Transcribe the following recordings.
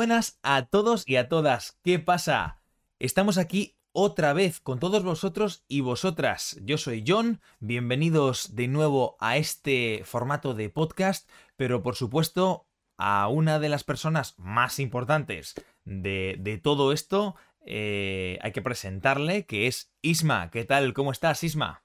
buenas a todos y a todas. ¿Qué pasa? Estamos aquí otra vez con todos vosotros y vosotras. Yo soy John, bienvenidos de nuevo a este formato de podcast, pero por supuesto a una de las personas más importantes de, todo esto, eh, hay que presentarle, que es Isma. ¿Qué tal? ¿Cómo estás, Isma?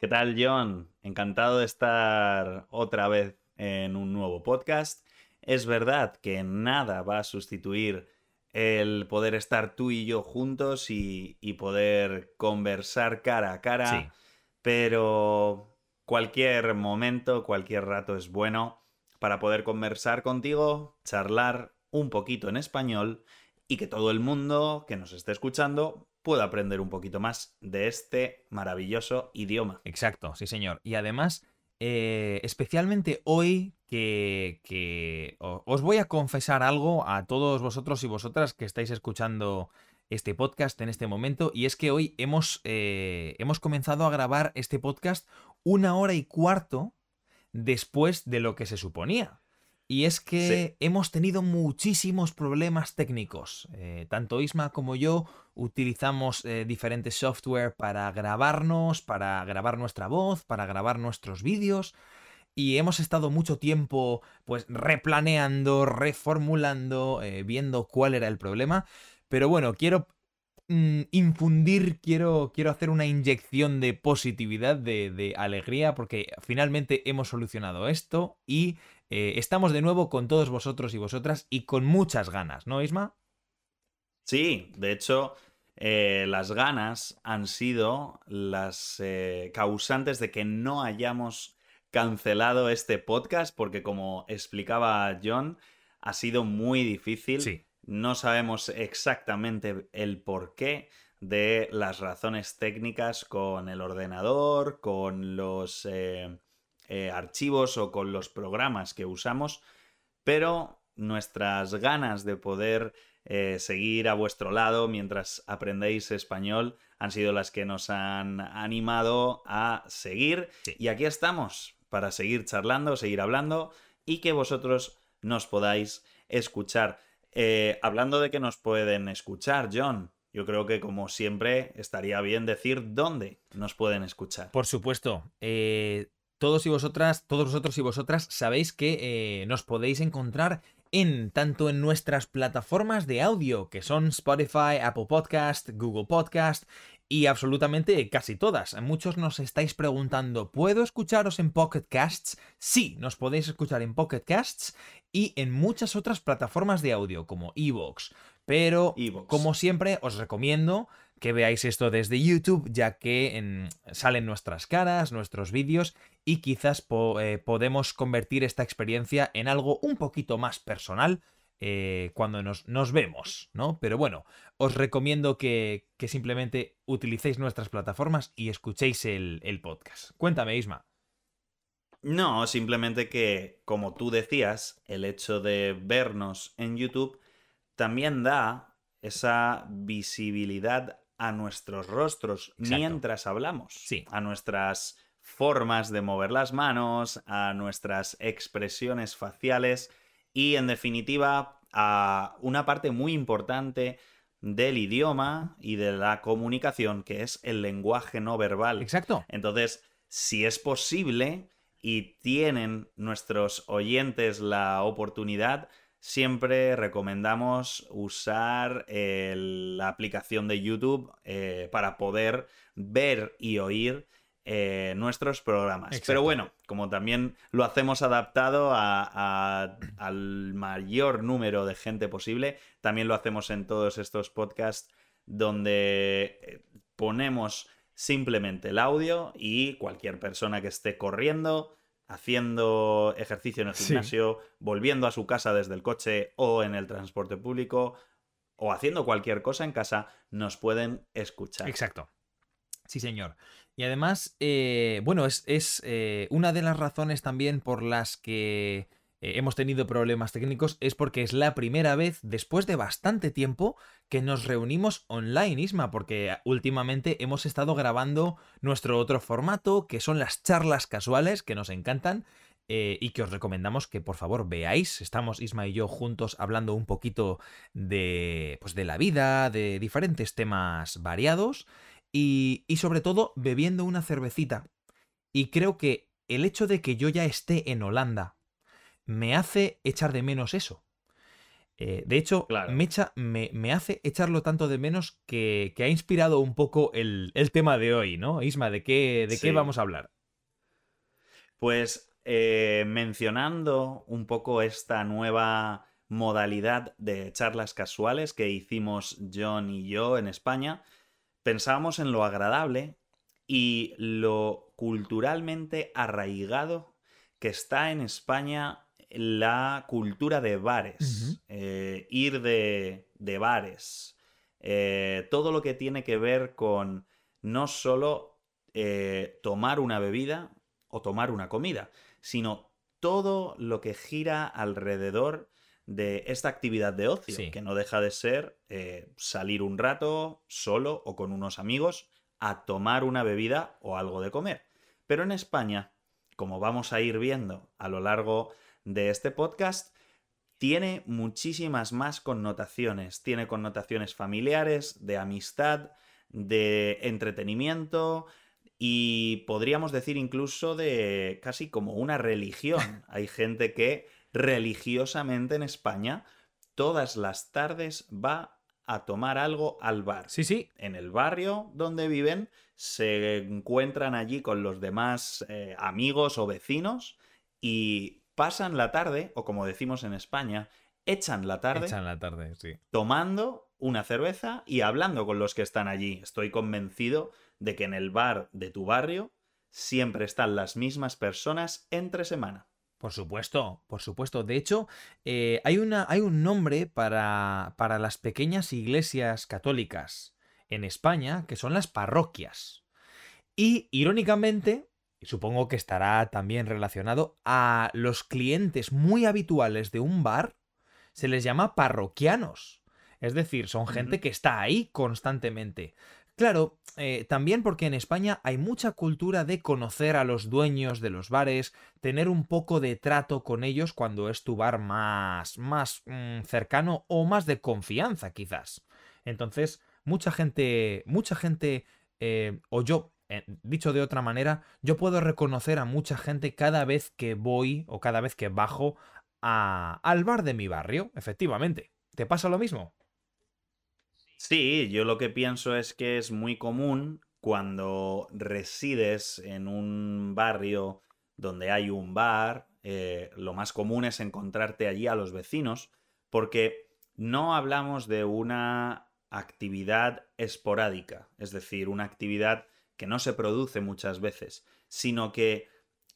¿Qué tal, John? Encantado de estar otra vez en un nuevo podcast. Es verdad que nada va a sustituir el poder estar tú y yo juntos y, poder conversar cara a cara, pero cualquier momento, cualquier rato es bueno para poder conversar contigo, charlar un poquito en español y que todo el mundo que nos esté escuchando pueda aprender un poquito más de este maravilloso idioma. Exacto, sí señor. Y además, eh, especialmente hoy que, os voy a confesar algo a todos vosotros y vosotras que estáis escuchando este podcast en este momento y es que hoy hemos, eh, hemos comenzado a grabar este podcast una hora y cuarto después de lo que se suponía. Y es que hemos tenido muchísimos problemas técnicos. Eh, tanto Isma como yo utilizamos eh, diferentes software para grabarnos, para grabar nuestra voz, para grabar nuestros vídeos. Y hemos estado mucho tiempo pues replaneando, reformulando, eh, viendo cuál era el problema. Pero bueno, quiero mm, infundir, quiero, quiero hacer una inyección de positividad, de, de alegría, porque finalmente hemos solucionado esto y eh, estamos de nuevo con todos vosotros y vosotras y con muchas ganas, ¿no, Isma? Sí, de hecho, eh, las ganas han sido las eh, causantes de que no hayamos cancelado este podcast, porque como explicaba John, ha sido muy difícil. Sí. No sabemos exactamente el porqué de las razones técnicas con el ordenador, con los eh, archivos o con los programas que usamos, pero nuestras ganas de poder eh, seguir a vuestro lado mientras aprendéis español han sido las que nos han animado a seguir. Y aquí estamos para seguir charlando, seguir hablando y que vosotros nos podáis escuchar. Eh, hablando de que nos pueden escuchar, John, yo creo que como siempre estaría bien decir dónde nos pueden escuchar. Por supuesto todos y vosotras, todos vosotros y vosotras sabéis que eh, nos podéis encontrar en tanto en nuestras plataformas de audio, que son Spotify, Apple Podcast, Google Podcast y absolutamente casi todas. Muchos nos estáis preguntando, ¿puedo escucharos en Pocket Casts? Sí, nos podéis escuchar en Pocket Casts y en muchas otras plataformas de audio como Evox. Pero, como siempre, os recomiendo que veáis esto desde YouTube, ya que salen nuestras caras, nuestros vídeos y quizás eh, podemos convertir esta experiencia en algo un poquito más personal eh, cuando nos, nos, vemos, ¿no? Pero bueno, os recomiendo que, simplemente utilicéis nuestras plataformas y escuchéis el, el podcast. Cuéntame, Isma. No, simplemente que, como tú decías, el hecho de vernos en YouTube también da esa visibilidad a nuestros rostros mientras hablamos. Sí. A nuestras formas de mover las manos, a nuestras expresiones faciales y, en definitiva, a una parte muy importante del idioma y de la comunicación, que es el lenguaje no verbal. Exacto. Entonces, si es posible y tienen nuestros oyentes la oportunidad, siempre recomendamos usar la aplicación de YouTube eh, para poder ver y oír eh, nuestros programas. Pero bueno, como también lo hacemos adaptado al mayor número de gente posible, también lo hacemos en todos estos podcasts donde eh, ponemos simplemente el audio y cualquier persona que esté corriendo, haciendo ejercicio en el gimnasio, volviendo a su casa desde el coche o en el transporte público o haciendo cualquier cosa en casa, nos pueden escuchar. Exacto. Sí, señor. Y además, eh, bueno, es, eh, una de las razones también por las que eh, hemos tenido problemas técnicos es porque es la primera vez, después de bastante tiempo, que nos reunimos online, Isma, porque últimamente hemos estado grabando nuestro otro formato, que son las charlas casuales, que nos encantan, eh, y que os recomendamos que por favor veáis. Estamos Isma y yo juntos hablando un poquito de, pues, de la vida, de diferentes temas variados y, y sobre todo bebiendo una cervecita. Y creo que el hecho de que yo ya esté en Holanda me hace echar de menos eso. Eh, de hecho, me, me, hace echarlo tanto de menos que, ha inspirado un poco el, tema de hoy, ¿no? Isma, ¿de qué, de qué vamos a hablar? Pues eh, mencionando un poco esta nueva modalidad de charlas casuales que hicimos John y yo en España, pensábamos en lo agradable y lo culturalmente arraigado que está en España la cultura de bares, eh, ir de, bares, eh, todo lo que tiene que ver con no solo eh, tomar una bebida o tomar una comida, sino todo lo que gira alrededor de esta actividad de ocio, que no deja de ser salir un rato solo o con unos amigos a tomar una bebida o algo de comer. Pero en España, como vamos a ir viendo a lo largo de este podcast tiene muchísimas más connotaciones. Tiene connotaciones familiares, de amistad, de entretenimiento y podríamos decir incluso de casi como una religión. Hay gente que religiosamente en España todas las tardes va a tomar algo al bar. Sí, sí. En el barrio donde viven se encuentran allí con los demás eh, amigos o vecinos y pasan la tarde, o como decimos en España, echan la tarde. Echan la tarde, sí. Tomando una cerveza y hablando con los que están allí. Estoy convencido de que en el bar de tu barrio siempre están las mismas personas entre semana. Por supuesto, por supuesto. De hecho, eh, hay, una, hay un nombre para, para las pequeñas iglesias católicas en España, que son las parroquias. Y, irónicamente, supongo que estará también relacionado a los clientes muy habituales de un bar, se les llama parroquianos. Es decir, son gente que está ahí constantemente. Claro, eh, también porque en España hay mucha cultura de conocer a los dueños de los bares, tener un poco de trato con ellos cuando es tu bar más, más mm, cercano o más de confianza, quizás. Entonces, mucha gente, mucha gente, eh, o yo eh, dicho de otra manera, yo puedo reconocer a mucha gente cada vez que voy o cada vez que bajo al bar de mi barrio, efectivamente. ¿Te pasa lo mismo? Sí, yo lo que pienso es que es muy común cuando resides en un barrio donde hay un bar, eh, lo más común es encontrarte allí a los vecinos, porque no hablamos de una actividad esporádica, es decir, una actividad que no se produce muchas veces, sino que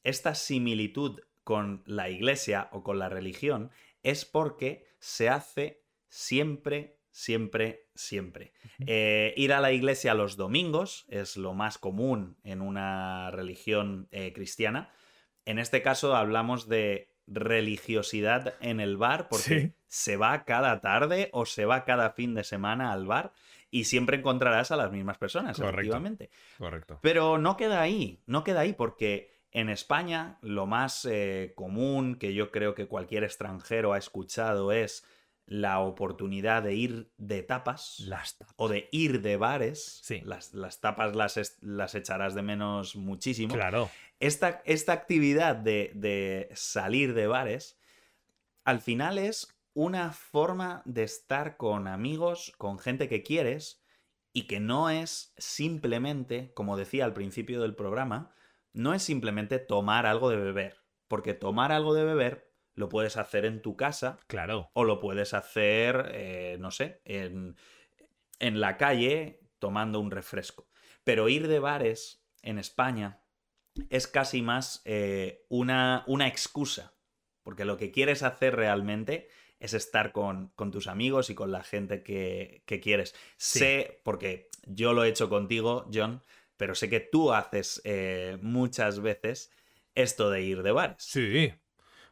esta similitud con la iglesia o con la religión es porque se hace siempre, siempre, siempre. Eh, ir a la iglesia los domingos es lo más común en una religión eh, cristiana. En este caso hablamos de religiosidad en el bar porque se va cada tarde o se va cada fin de semana al bar y siempre encontrarás a las mismas personas, efectivamente. Correcto. Pero no queda ahí, no queda ahí porque en España lo más eh, común que yo creo que cualquier extranjero ha escuchado es la oportunidad de ir de tapas, las tapas. o de ir de bares. Sí. Las, tapas las, las, echarás de menos muchísimo. Claro. Esta, esta actividad de, de salir de bares, al final es una forma de estar con amigos, con gente que quieres, y que no es simplemente, como decía al principio del programa, no es simplemente tomar algo de beber. Porque tomar algo de beber lo puedes hacer en tu casa. Claro. O lo puedes hacer, eh, no sé, en, en la calle tomando un refresco. Pero ir de bares en España es casi más eh, una, una excusa. Porque lo que quieres hacer realmente es estar con, tus amigos y con la gente que, quieres. Sé, porque yo lo he hecho contigo, John, pero sé que tú haces eh, muchas veces esto de ir de bares. Sí,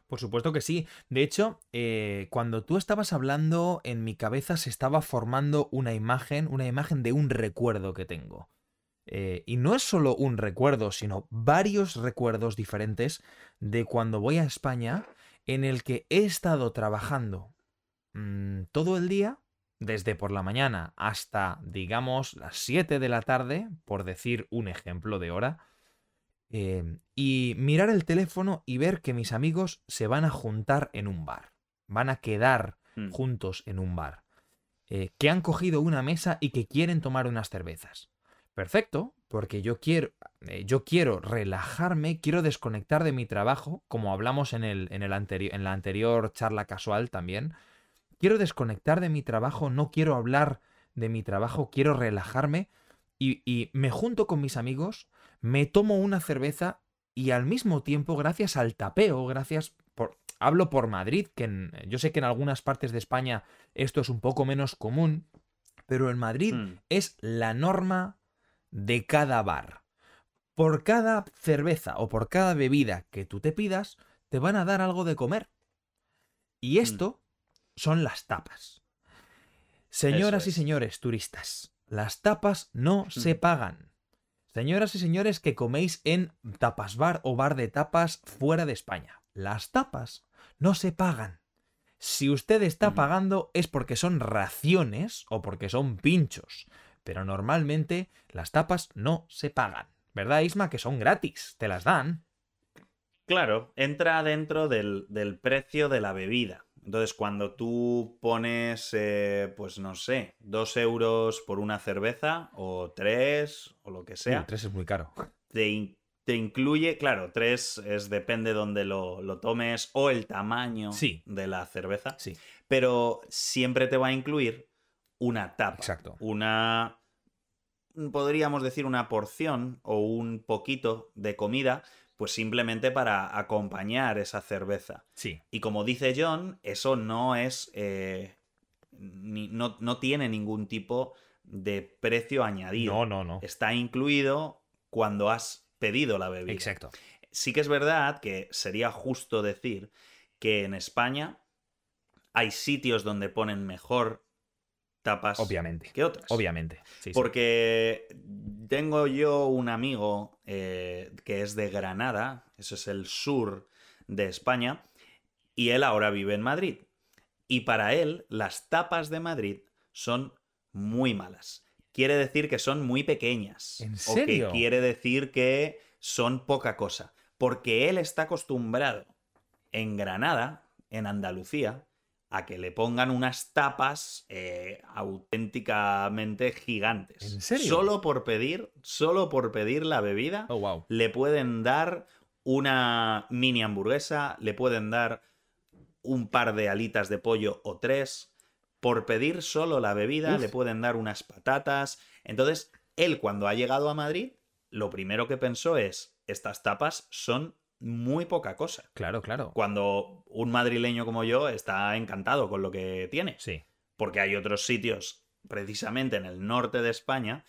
por supuesto que sí. De hecho, eh, cuando tú estabas hablando, en mi cabeza se estaba formando una imagen, una imagen de un recuerdo que tengo. Eh, y no es solo un recuerdo, sino varios recuerdos diferentes de cuando voy a España en el que he estado trabajando mm, todo el día, desde por la mañana hasta, digamos, las 7 de la tarde, por decir un ejemplo de hora, em, y mirar el teléfono y ver que mis amigos se van a juntar en un bar, van a quedar Mm. juntos en un bar, eh, que han cogido una mesa y que quieren tomar unas cervezas. Perfecto, porque yo quiero, eh, yo quiero relajarme, quiero desconectar de mi trabajo, como hablamos en, el, en, el anteri- en la anterior charla casual también. Quiero desconectar de mi trabajo, no quiero hablar de mi trabajo, quiero relajarme y, y me junto con mis amigos, me tomo una cerveza y al mismo tiempo, gracias al tapeo, gracias por... Hablo por Madrid, que en- yo sé que en algunas partes de España esto es un poco menos común, pero en Madrid Mm. es la norma de cada bar. Por cada cerveza o por cada bebida que tú te pidas, te van a dar algo de comer. Y esto son las tapas. Señoras y es. señores turistas, las tapas no se Mm. pagan. Señoras y señores que coméis en tapas bar o bar de tapas fuera de España, las tapas no se pagan. Si usted está Ujú. pagando es porque son raciones o porque son pinchos, pero normalmente las tapas no se pagan. ¿Verdad, Isma? Que son gratis, te las dan. Claro, entra dentro del, del precio de la bebida. Entonces, cuando tú pones, eh, pues no sé, dos euros por una cerveza, o tres, o lo que sea, tres es muy caro. te, in- te incluye, claro, tres es depende donde lo, lo tomes o el tamaño Sí. de la cerveza, Sí, pero siempre te va a incluir una tapa. Exacto. Una, podríamos decir, una porción o un poquito de comida, pues simplemente para acompañar esa cerveza. sí. Y como dice John, eso no es. eh, ni- no, no tiene ningún tipo de precio añadido. No, no, no. Está incluido cuando has pedido la bebida. Exacto. Sí que es verdad que sería justo decir que en España hay sitios donde ponen mejor tapas Obviamente. que otras. Obviamente. Sí, sí. Porque tengo yo un amigo eh, que es de Granada, eso es el sur de España, y él ahora vive en Madrid. Y para él, las tapas de Madrid son muy malas. Quiere decir que son muy pequeñas. ¿En O serio? que quiere decir que son poca cosa. Porque él está acostumbrado en Granada, en Andalucía, a que le pongan unas tapas eh, auténticamente gigantes. ¿En serio? Solo por pedir, solo por pedir la bebida, Oh, wow. le pueden dar una mini hamburguesa, le pueden dar un par de alitas de pollo o tres. Por pedir solo la bebida, Uf. le pueden dar unas patatas. Entonces, él cuando ha llegado a Madrid, lo primero que pensó es, estas tapas son muy poca cosa. Claro, claro. Cuando un madrileño como yo está encantado con lo que tiene. Sí. Porque hay otros sitios, precisamente en el norte de España,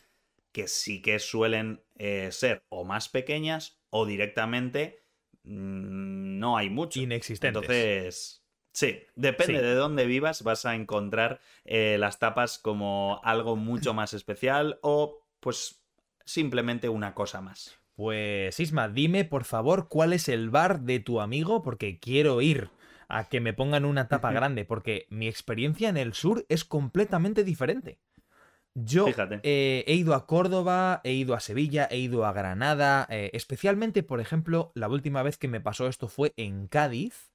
que sí que suelen eh, ser o más pequeñas o directamente mm, no hay mucho. Inexistentes. Entonces, sí, depende Sí. de dónde vivas, vas a encontrar eh, las tapas como algo mucho más especial o pues simplemente una cosa más. Pues Isma, dime por favor cuál es el bar de tu amigo porque quiero ir a que me pongan una tapa grande porque mi experiencia en el sur es completamente diferente. Yo eh, he ido a Córdoba, he ido a Sevilla, he ido a Granada, eh, especialmente, por ejemplo, la última vez que me pasó esto fue en Cádiz.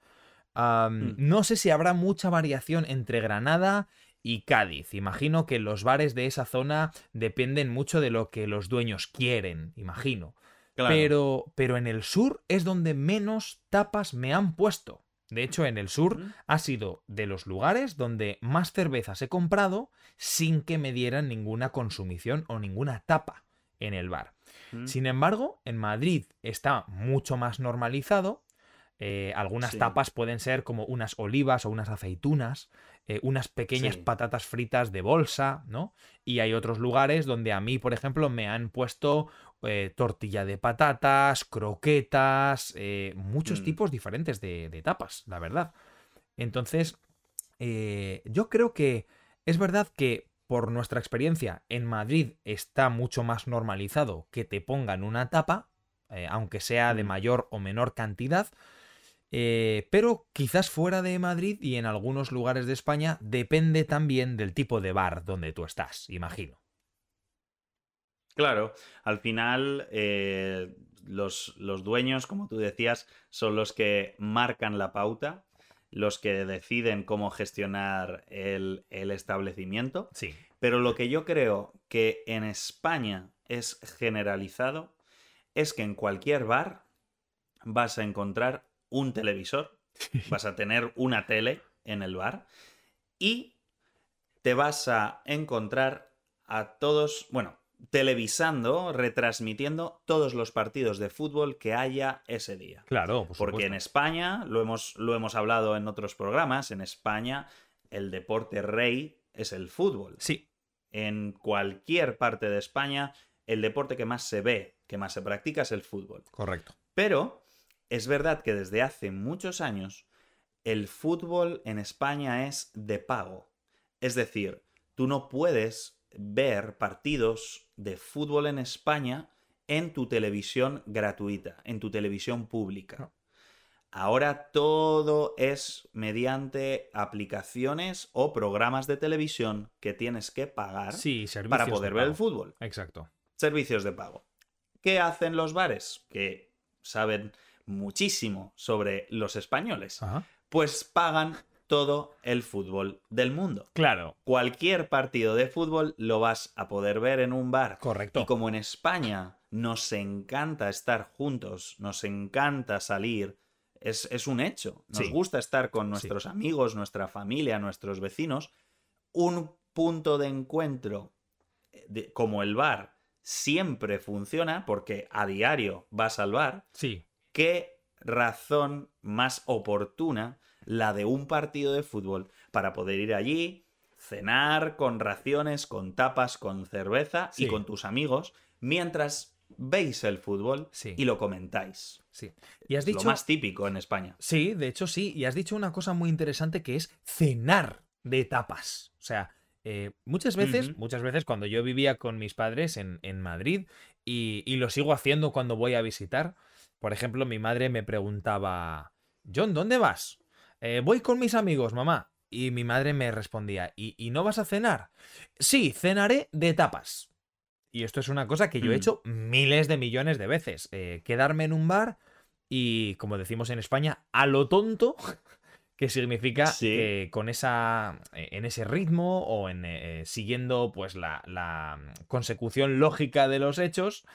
Mm. No sé si habrá mucha variación entre Granada y Cádiz. Imagino que los bares de esa zona dependen mucho de lo que los dueños quieren, imagino. Claro. Pero, pero en el sur es donde menos tapas me han puesto. De hecho, en el sur ha sido de los lugares donde más cervezas he comprado sin que me dieran ninguna consumición o ninguna tapa en el bar. Mm. Sin embargo, en Madrid está mucho más normalizado. Eh, algunas Sí. tapas pueden ser como unas olivas o unas aceitunas, eh, unas pequeñas Sí. patatas fritas de bolsa, ¿no? Y hay otros lugares donde a mí, por ejemplo, me han puesto eh, tortilla de patatas, croquetas, eh, muchos Mm. tipos diferentes de, de tapas, la verdad. Entonces, eh, yo creo que es verdad que por nuestra experiencia, en Madrid está mucho más normalizado que te pongan una tapa, aunque sea de Mm. mayor o menor cantidad. eh, pero quizás fuera de Madrid y en algunos lugares de España depende también del tipo de bar donde tú estás, imagino. Claro, al final eh, los, los dueños, como tú decías, son los que marcan la pauta, los que deciden cómo gestionar el, el establecimiento. Sí. Pero lo que yo creo que en España es generalizado es que en cualquier bar vas a encontrar un televisor, vas a tener una tele en el bar y te vas a encontrar a todos, bueno, televisando, retransmitiendo todos los partidos de fútbol que haya ese día. Claro, por Porque en. España, lo hemos, lo hemos hablado en otros programas, en España el deporte rey es el fútbol. Sí, En cualquier parte de España, el deporte que más se ve, que más se practica es el fútbol. correcto. Pero es verdad que desde hace muchos años el fútbol en España es de pago. Es decir, tú no puedes ver partidos de fútbol en España en tu televisión gratuita, en tu televisión pública. No. Ahora todo es mediante aplicaciones o programas de televisión que tienes que pagar Sí, para de poder ver el fútbol Exacto. servicios de pago. ¿Qué hacen los bares? Que saben muchísimo sobre los españoles. Ajá. Pues pagan todo el fútbol del mundo. Claro, Cualquier partido de fútbol lo vas a poder ver en un bar. correcto. Y como en España nos encanta estar juntos, nos encanta salir, es, es un hecho. Nos Sí. gusta estar con nuestros amigos, nuestra familia, nuestros vecinos. Un punto de encuentro eh, de- como el bar siempre funciona porque a diario vas al bar. Sí, ¿Qué razón más oportuna la de un partido de fútbol para poder ir allí, cenar con raciones, con tapas, con cerveza y con tus amigos mientras veis el fútbol Sí. y lo comentáis? sí. Y has Es dicho... Lo más típico en España. Sí, de hecho sí. Y has dicho una cosa muy interesante que es cenar de tapas. O sea, eh, muchas veces, muchas veces cuando yo vivía con mis padres en, en Madrid y, y lo sigo haciendo cuando voy a visitar, por ejemplo, mi madre me preguntaba, John, ¿dónde vas? "Eh, voy con mis amigos, mamá. Y mi madre me respondía, ¿Y, ¿y no vas a cenar? Sí, cenaré de tapas. Y esto es una cosa que yo he Mm. hecho miles de millones de veces. eh, quedarme en un bar y, como decimos en España, a lo tonto, que significa Sí. que con esa. eh, en ese ritmo o en eh, siguiendo pues la, la consecución lógica de los hechos,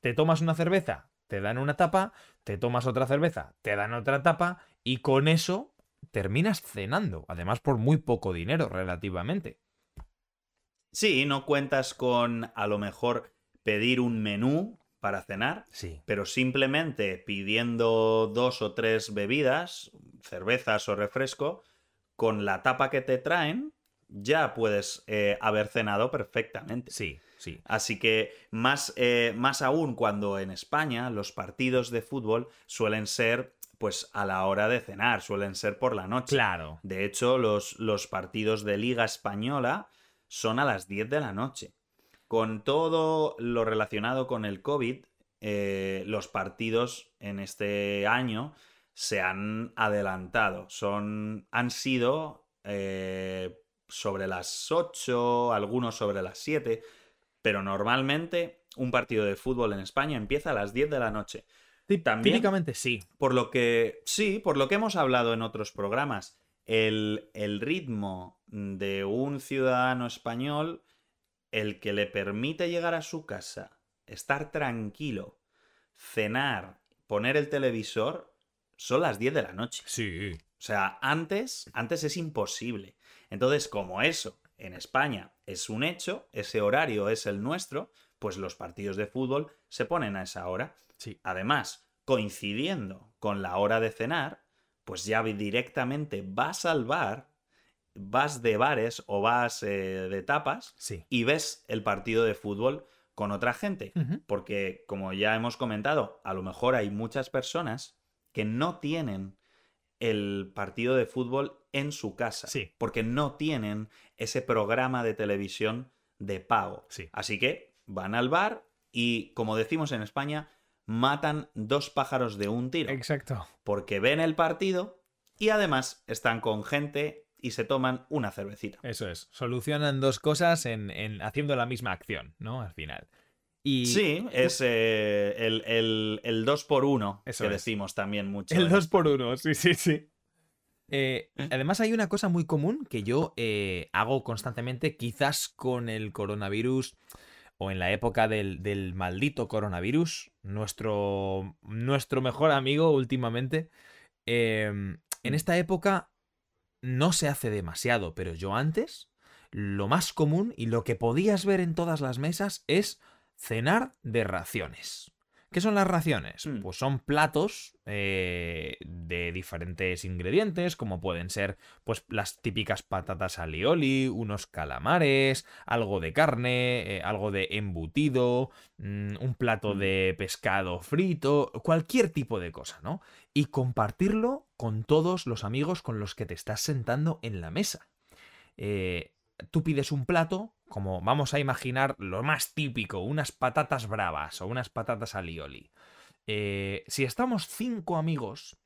te tomas una cerveza, te dan una tapa, te tomas otra cerveza, te dan otra tapa, y con eso terminas cenando. Además, por muy poco dinero, relativamente. Sí, no cuentas con a lo mejor pedir un menú para cenar, Sí. pero simplemente pidiendo dos o tres bebidas, cervezas o refresco, con la tapa que te traen, ya puedes eh, haber cenado perfectamente. Sí, sí. Así que más, eh, más aún cuando en España los partidos de fútbol suelen ser pues a la hora de cenar, suelen ser por la noche. Claro. De hecho, los, los partidos de Liga Española son a las 10 de la noche. Con todo lo relacionado con el COVID, eh, los partidos en este año se han adelantado. Son, han sido eh, sobre las 8, algunos sobre las 7, pero normalmente un partido de fútbol en España empieza a las 10 de la noche. También- Típicamente sí. Por lo que, sí, por lo que hemos hablado en otros programas, el, el ritmo de un ciudadano español, el que le permite llegar a su casa, estar tranquilo, cenar, poner el televisor, son las 10 de la noche. Sí. O sea, antes, antes es imposible. Entonces, como eso en España es un hecho, ese horario es el nuestro, pues los partidos de fútbol se ponen a esa hora. Sí. Además, coincidiendo con la hora de cenar, pues ya directamente vas al bar, vas de bares o vas eh, de tapas Sí. y ves el partido de fútbol con otra gente. Porque, como ya hemos comentado, a lo mejor hay muchas personas que no tienen el partido de fútbol en su casa. Sí. Porque no tienen ese programa de televisión de pago. Sí. Así que van al bar y, como decimos en España, matan dos pájaros de un tiro. Exacto. Porque ven el partido y además están con gente y se toman una cervecita. Eso es. Solucionan dos cosas en, en- haciendo la misma acción, ¿no? Al final. Y Sí, es eh, el, el, el 2 por 1 Eso que es. decimos también mucho. El en 2 por España. 1 sí, sí, sí. Eh, además hay una cosa muy común que yo eh, hago constantemente, quizás con el coronavirus o en la época del, del maldito coronavirus, nuestro, nuestro mejor amigo últimamente. eh, en esta época no se hace demasiado, pero yo antes, lo más común y lo que podías ver en todas las mesas es cenar de raciones. ¿Qué son las raciones? Mm. Pues son platos eh, de diferentes ingredientes, como pueden ser pues las típicas patatas alioli, unos calamares, algo de carne, eh, algo de embutido, mm, un plato Mm. de pescado frito, cualquier tipo de cosa, ¿no? Y compartirlo con todos los amigos con los que te estás sentando en la mesa. Eh, tú pides un plato, como vamos a imaginar lo más típico, unas patatas bravas o unas patatas alioli. Eh, si estamos cinco amigos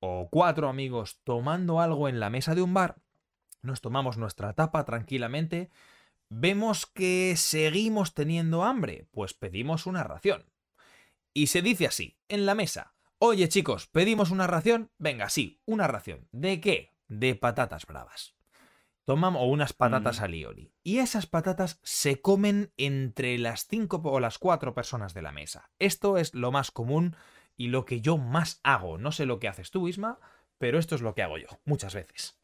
o cuatro amigos tomando algo en la mesa de un bar, nos tomamos nuestra tapa tranquilamente, vemos que seguimos teniendo hambre, pues pedimos una ración. Y se dice así, en la mesa, oye chicos, pedimos una ración, venga, sí, una ración. ¿De qué? De patatas bravas. Tomamos o unas patatas Mm. alioli. Y esas patatas se comen entre las cinco o las cuatro personas de la mesa. Esto es lo más común y lo que yo más hago. No sé lo que haces tú, Isma, pero esto es lo que hago yo, muchas veces.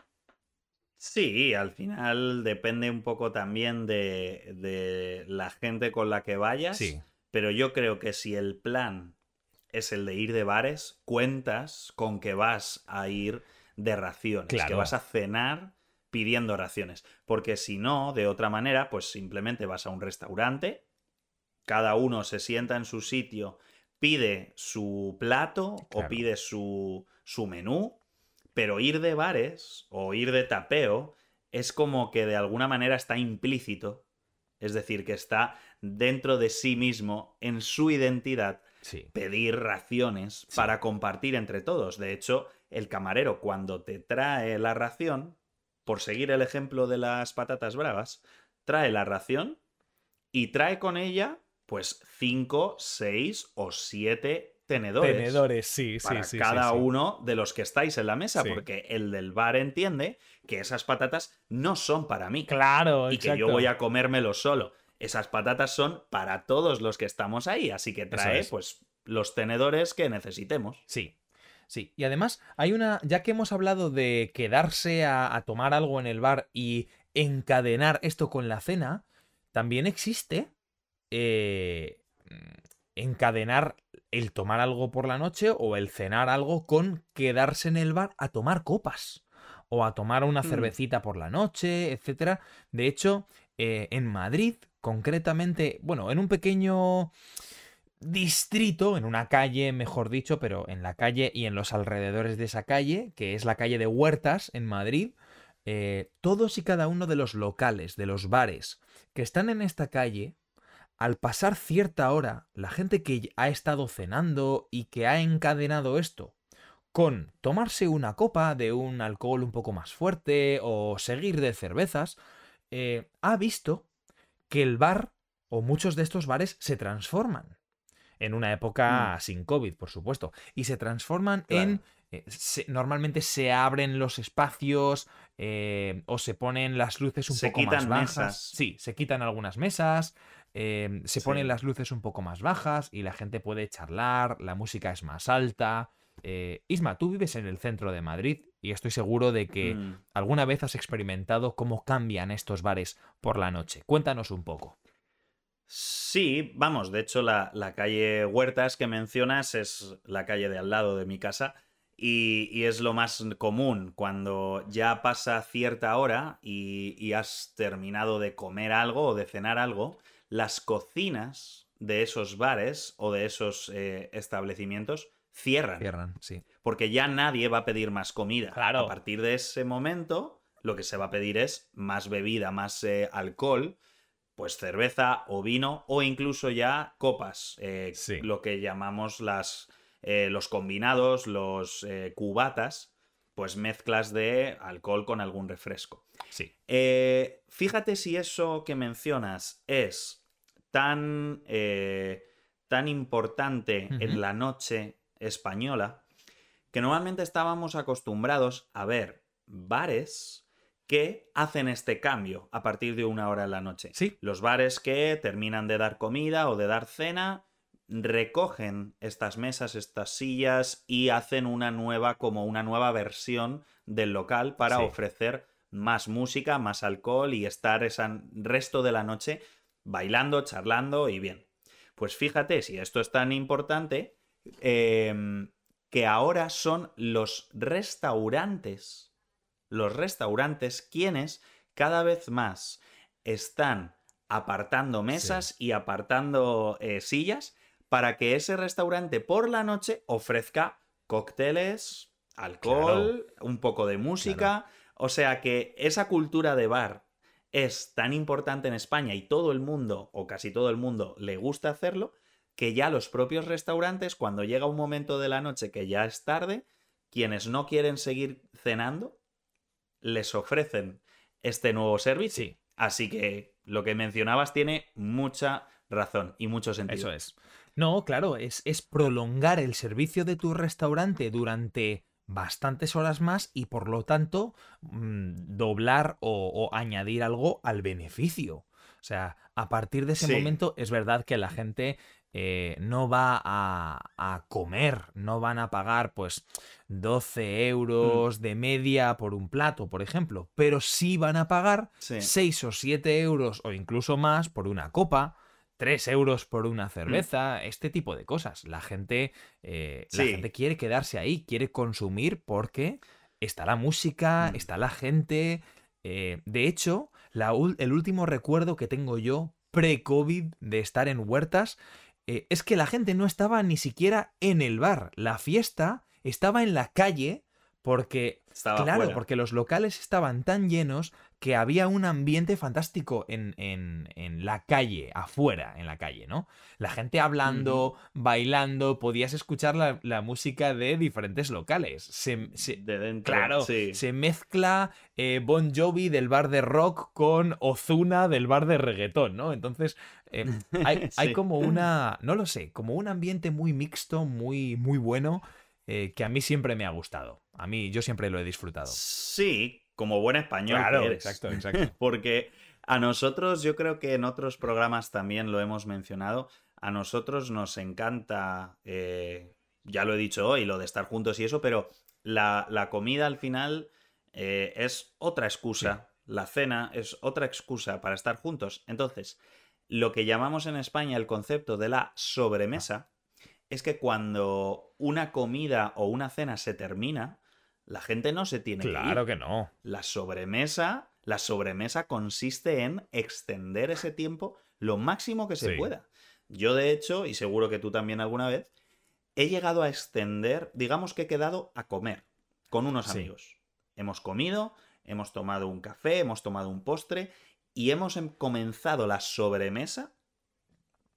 Sí, al final depende un poco también de, de la gente con la que vayas. Sí. Pero yo creo que si el plan es el de ir de bares, cuentas con que vas a ir de raciones, que Claro. vas a cenar pidiendo raciones. Porque si no, de otra manera, pues simplemente vas a un restaurante, cada uno se sienta en su sitio, pide su plato o pide su, su menú, pero ir de bares o ir de tapeo es como que de alguna manera está implícito. Es decir, que está dentro de sí mismo, en su identidad, Sí. pedir raciones Sí. para compartir entre todos. De hecho, el camarero cuando te trae la ración, por seguir el ejemplo de las patatas bravas, trae la ración y trae con ella pues cinco, seis o siete tenedores. Tenedores, sí, sí, para sí. cada sí. uno de los que estáis en la mesa, porque el del bar entiende que esas patatas no son para mí Claro, y que yo voy a comérmelo solo. Esas patatas son para todos los que estamos ahí, así que trae es. pues los tenedores que necesitemos. Sí, sí. Y además hay una, ya que hemos hablado de quedarse a, a tomar algo en el bar y encadenar esto con la cena, también existe eh, encadenar el tomar algo por la noche o el cenar algo con quedarse en el bar a tomar copas o a tomar una Mm. cervecita por la noche, etcétera. De hecho, eh, en Madrid, concretamente, bueno, en un pequeño distrito, en una calle, mejor dicho, pero en la calle y en los alrededores de esa calle, que es la calle de Huertas, en Madrid, eh, todos y cada uno de los locales, de los bares que están en esta calle, al pasar cierta hora, la gente que ha estado cenando y que ha encadenado esto con tomarse una copa de un alcohol un poco más fuerte o seguir de cervezas, eh, ha visto que el bar o muchos de estos bares se transforman. En una época sin COVID, por supuesto. Y se transforman Claro. en... eh, se- normalmente se abren los espacios eh, o se ponen las luces un Se poco más quitan bajas. mesas. Sí, se quitan algunas mesas, eh, se Sí. ponen las luces un poco más bajas y la gente puede charlar, la música es más alta. Eh, Isma, tú vives en el centro de Madrid y estoy seguro de que Mm. alguna vez has experimentado cómo cambian estos bares por la noche. Cuéntanos un poco. Sí, vamos, de hecho la, la calle Huertas que mencionas es la calle de al lado de mi casa y, y es lo más común cuando ya pasa cierta hora y, y has terminado de comer algo o de cenar algo, las cocinas de esos bares o de esos eh, establecimientos cierran. Cierran, sí. Porque ya nadie va a pedir más comida. Claro. A partir de ese momento, lo que se va a pedir es más bebida, más eh, alcohol, pues cerveza o vino o incluso ya copas, eh, Sí. lo que llamamos las, eh, los combinados, los eh, cubatas, pues mezclas de alcohol con algún refresco. Sí. Fíjate si eso que mencionas es tan, tan importante en la noche española que normalmente estábamos acostumbrados a ver bares que hacen este cambio a partir de una hora en la noche. Sí. Los bares que terminan de dar comida o de dar cena recogen estas mesas, estas sillas y hacen una nueva, como una nueva versión del local para Sí. ofrecer más música, más alcohol y estar ese resto de la noche bailando, charlando y bien. Pues fíjate, si esto es tan importante, em, que ahora son los restaurantes, los restaurantes quienes cada vez más están apartando mesas y apartando eh, sillas para que ese restaurante por la noche ofrezca cócteles, alcohol, un poco de música. O sea que esa cultura de bar es tan importante en España y todo el mundo, o casi todo el mundo, le gusta hacerlo, que ya los propios restaurantes, cuando llega un momento de la noche que ya es tarde, quienes no quieren seguir cenando, les ofrecen este nuevo servicio. Sí. Así que lo que mencionabas tiene mucha razón y mucho sentido. Eso es. No, claro, es, es prolongar el servicio de tu restaurante durante bastantes horas más y por lo tanto mm, doblar o, o añadir algo al beneficio. O sea, a partir de ese Sí. momento es verdad que la gente eh, no va a, a comer, no van a pagar pues 12 euros de media por un plato, por ejemplo, pero sí van a pagar Sí. 6 o 7 euros o incluso más por una copa, 3 euros por una Mm. cerveza, este tipo de cosas. La gente, eh, la gente quiere quedarse ahí, quiere consumir porque está la música, Mm. está la gente. eh, de hecho, la el último recuerdo que tengo yo pre-COVID de estar en huertas eh, es que la gente no estaba ni siquiera en el bar. La fiesta estaba en la calle porque Estaba claro, fuera. porque los locales estaban tan llenos que había un ambiente fantástico en, en- en la calle, afuera, en la calle, ¿no? La gente hablando, bailando, podías escuchar la, la música de diferentes locales. Se, se- de dentro. claro, sí. se mezcla eh, Bon Jovi del bar de rock con Ozuna del bar de reggaetón, ¿no? Entonces, eh, hay, hay como una, no lo sé, como un ambiente muy mixto, muy, muy bueno, eh, que a mí siempre me ha gustado. A mí, yo siempre lo he disfrutado. Sí, como buen español. que Claro, eres. exacto, exacto. Porque a nosotros, yo creo que en otros programas también lo hemos mencionado, a nosotros nos encanta, eh, ya lo he dicho hoy, lo de estar juntos y eso, pero la, la comida al final eh, es otra excusa, la cena es otra excusa para estar juntos. Entonces, lo que llamamos en España el concepto de la sobremesa es que cuando una comida o una cena se termina, la gente no se tiene que ir. Claro que no. La sobremesa, la sobremesa consiste en extender ese tiempo lo máximo que se Sí. pueda. Yo, de hecho, y seguro que tú también alguna vez, he llegado a extender, digamos que he quedado a comer con unos Sí. amigos. Hemos comido, hemos tomado un café, hemos tomado un postre y hemos em- comenzado la sobremesa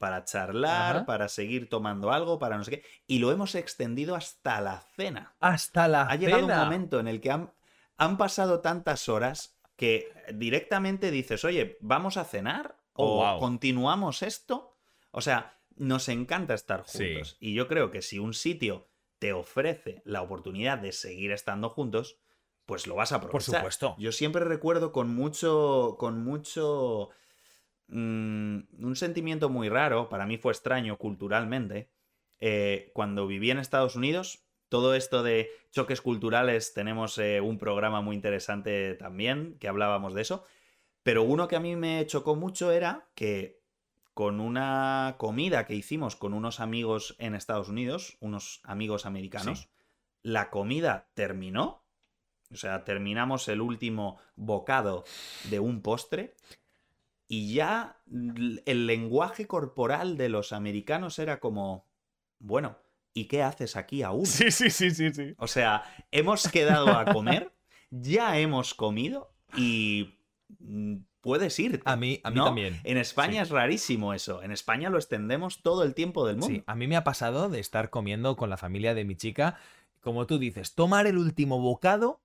para charlar, Ajá. para seguir tomando algo, para no sé qué, y lo hemos extendido hasta la cena Hasta la ha llegado cena. un momento en el que han, han pasado tantas horas que directamente dices, oye, ¿vamos a cenar? Oh, ¿O wow. continuamos esto? O sea, nos encanta estar Sí. juntos. Y yo creo que si un sitio te ofrece la oportunidad de seguir estando juntos, pues lo vas a aprovechar. supuesto. Yo siempre recuerdo con mucho. con mucho. Mm, un sentimiento muy raro, para mí fue extraño culturalmente. eh, cuando viví en Estados Unidos, todo esto de choques culturales, tenemos eh, un programa muy interesante también, que hablábamos de eso. Pero uno que a mí me chocó mucho era que con una comida que hicimos con unos amigos en Estados Unidos, unos amigos americanos, Sí. la comida terminó. O sea, terminamos el último bocado de un postre y ya el lenguaje corporal de los americanos era como, bueno, ¿y qué haces aquí aún? Sí, sí, sí, sí, sí. O sea, hemos quedado a comer, ya hemos comido y mm, puedes ir. A mí, a mí también. En España es rarísimo eso. En España lo extendemos todo el tiempo del mundo. Sí, a mí me ha pasado de estar comiendo con la familia de mi chica, como tú dices, tomar el último bocado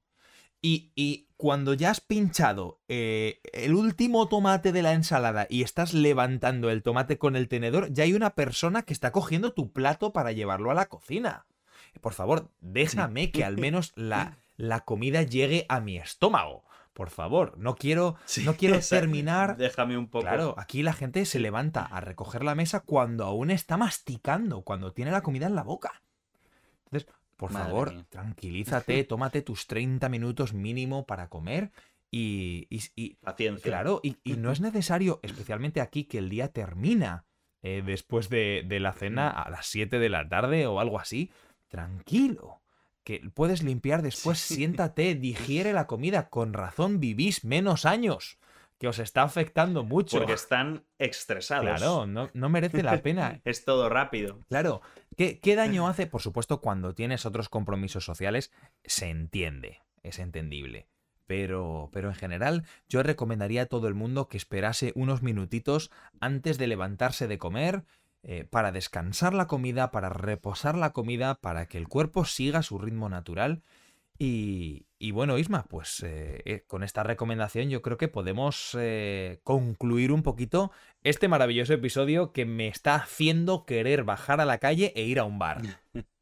y, cuando ya has pinchado eh, el último tomate de la ensalada y estás levantando el tomate con el tenedor, ya hay una persona que está cogiendo tu plato para llevarlo a la cocina. Por favor, déjame que al menos la, la comida llegue a mi estómago por favor, no quiero, no quiero terminar. Déjame un poco. Claro, aquí la gente se levanta a recoger la mesa cuando aún está masticando, cuando tiene la comida en la boca. Entonces, por favor, tranquilízate, tómate tus 30 minutos mínimo para comer y. y, Paciencia. Claro, y, no es necesario, especialmente aquí, que el día termina eh, después de, de la cena a las 7 de la tarde o algo así. Tranquilo que puedes limpiar después, siéntate, digiere la comida, con razón vivís menos años, que os está afectando mucho. Porque están estresados. Claro, no, no merece la pena. es todo rápido. Claro, ¿Qué, ¿qué daño hace? Por supuesto, cuando tienes otros compromisos sociales, se entiende, es entendible. Pero, pero en general yo recomendaría a todo el mundo que esperase unos minutitos antes de levantarse de comer eh, para descansar la comida, para reposar la comida, para que el cuerpo siga su ritmo natural. Y, bueno, Isma, pues eh, eh, con esta recomendación yo creo que podemos concluir un poquito este maravilloso episodio que me está haciendo querer bajar a la calle e ir a un bar.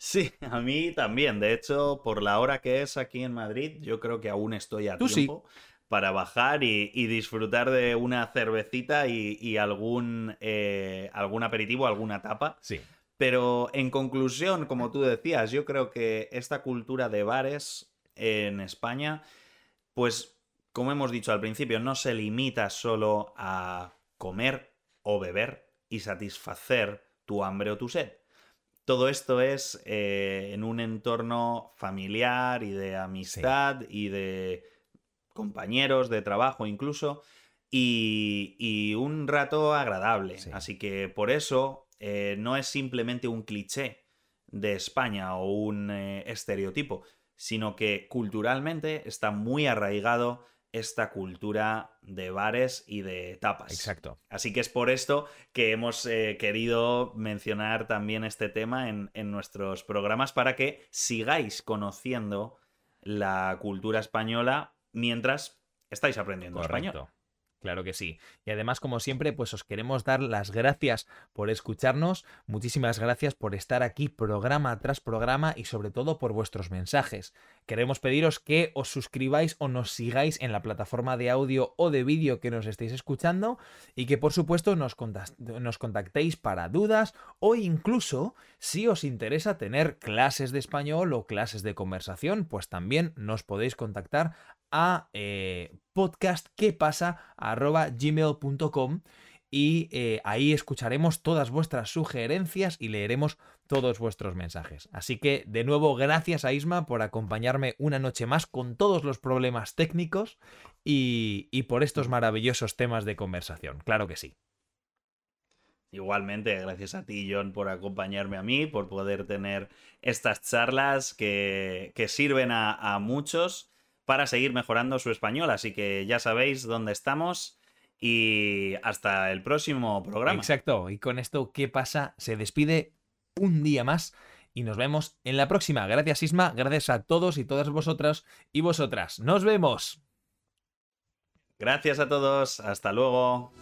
Sí, a mí también. De hecho, por la hora que es aquí en Madrid, yo creo que aún estoy a tiempo para bajar y, disfrutar de una cervecita y, algún, eh, algún aperitivo, alguna tapa. Sí. Pero en conclusión, como tú decías, yo creo que esta cultura de bares en España, pues como hemos dicho al principio, no se limita solo a comer o beber y satisfacer tu hambre o tu sed. Todo esto es eh, en un entorno familiar y de amistad y de compañeros de trabajo incluso, y, un rato agradable. Así que por eso eh, no es simplemente un cliché de España o un eh, estereotipo, sino que culturalmente está muy arraigado esta cultura de bares y de tapas. Exacto. Así que es por esto que hemos eh, querido mencionar también este tema en, en, nuestros programas para que sigáis conociendo la cultura española mientras estáis aprendiendo español. Claro que sí. Y además, como siempre, pues os queremos dar las gracias por escucharnos. Muchísimas gracias por estar aquí programa tras programa y sobre todo por vuestros mensajes. Queremos pediros que os suscribáis o nos sigáis en la plataforma de audio o de vídeo que nos estéis escuchando y que por supuesto nos, contactéis para dudas o incluso si os interesa tener clases de español o clases de conversación, pues también nos podéis contactar a eh, podcastquepasa.gmail.com y eh, ahí escucharemos todas vuestras sugerencias y leeremos todos vuestros mensajes. Así que, de nuevo, gracias a Isma por acompañarme una noche más con todos los problemas técnicos y, y por estos maravillosos temas de conversación. Claro que sí. Igualmente, gracias a ti, John, por acompañarme a mí, por poder tener estas charlas que, que sirven a, a muchos para seguir mejorando su español. Así que ya sabéis dónde estamos y hasta el próximo programa. Exacto. Y con esto, ¿qué pasa? Se despide un día más y nos vemos en la próxima. Gracias Isma, gracias a todos y todas vosotras y vosotras. Nos vemos. Gracias a todos. Hasta luego.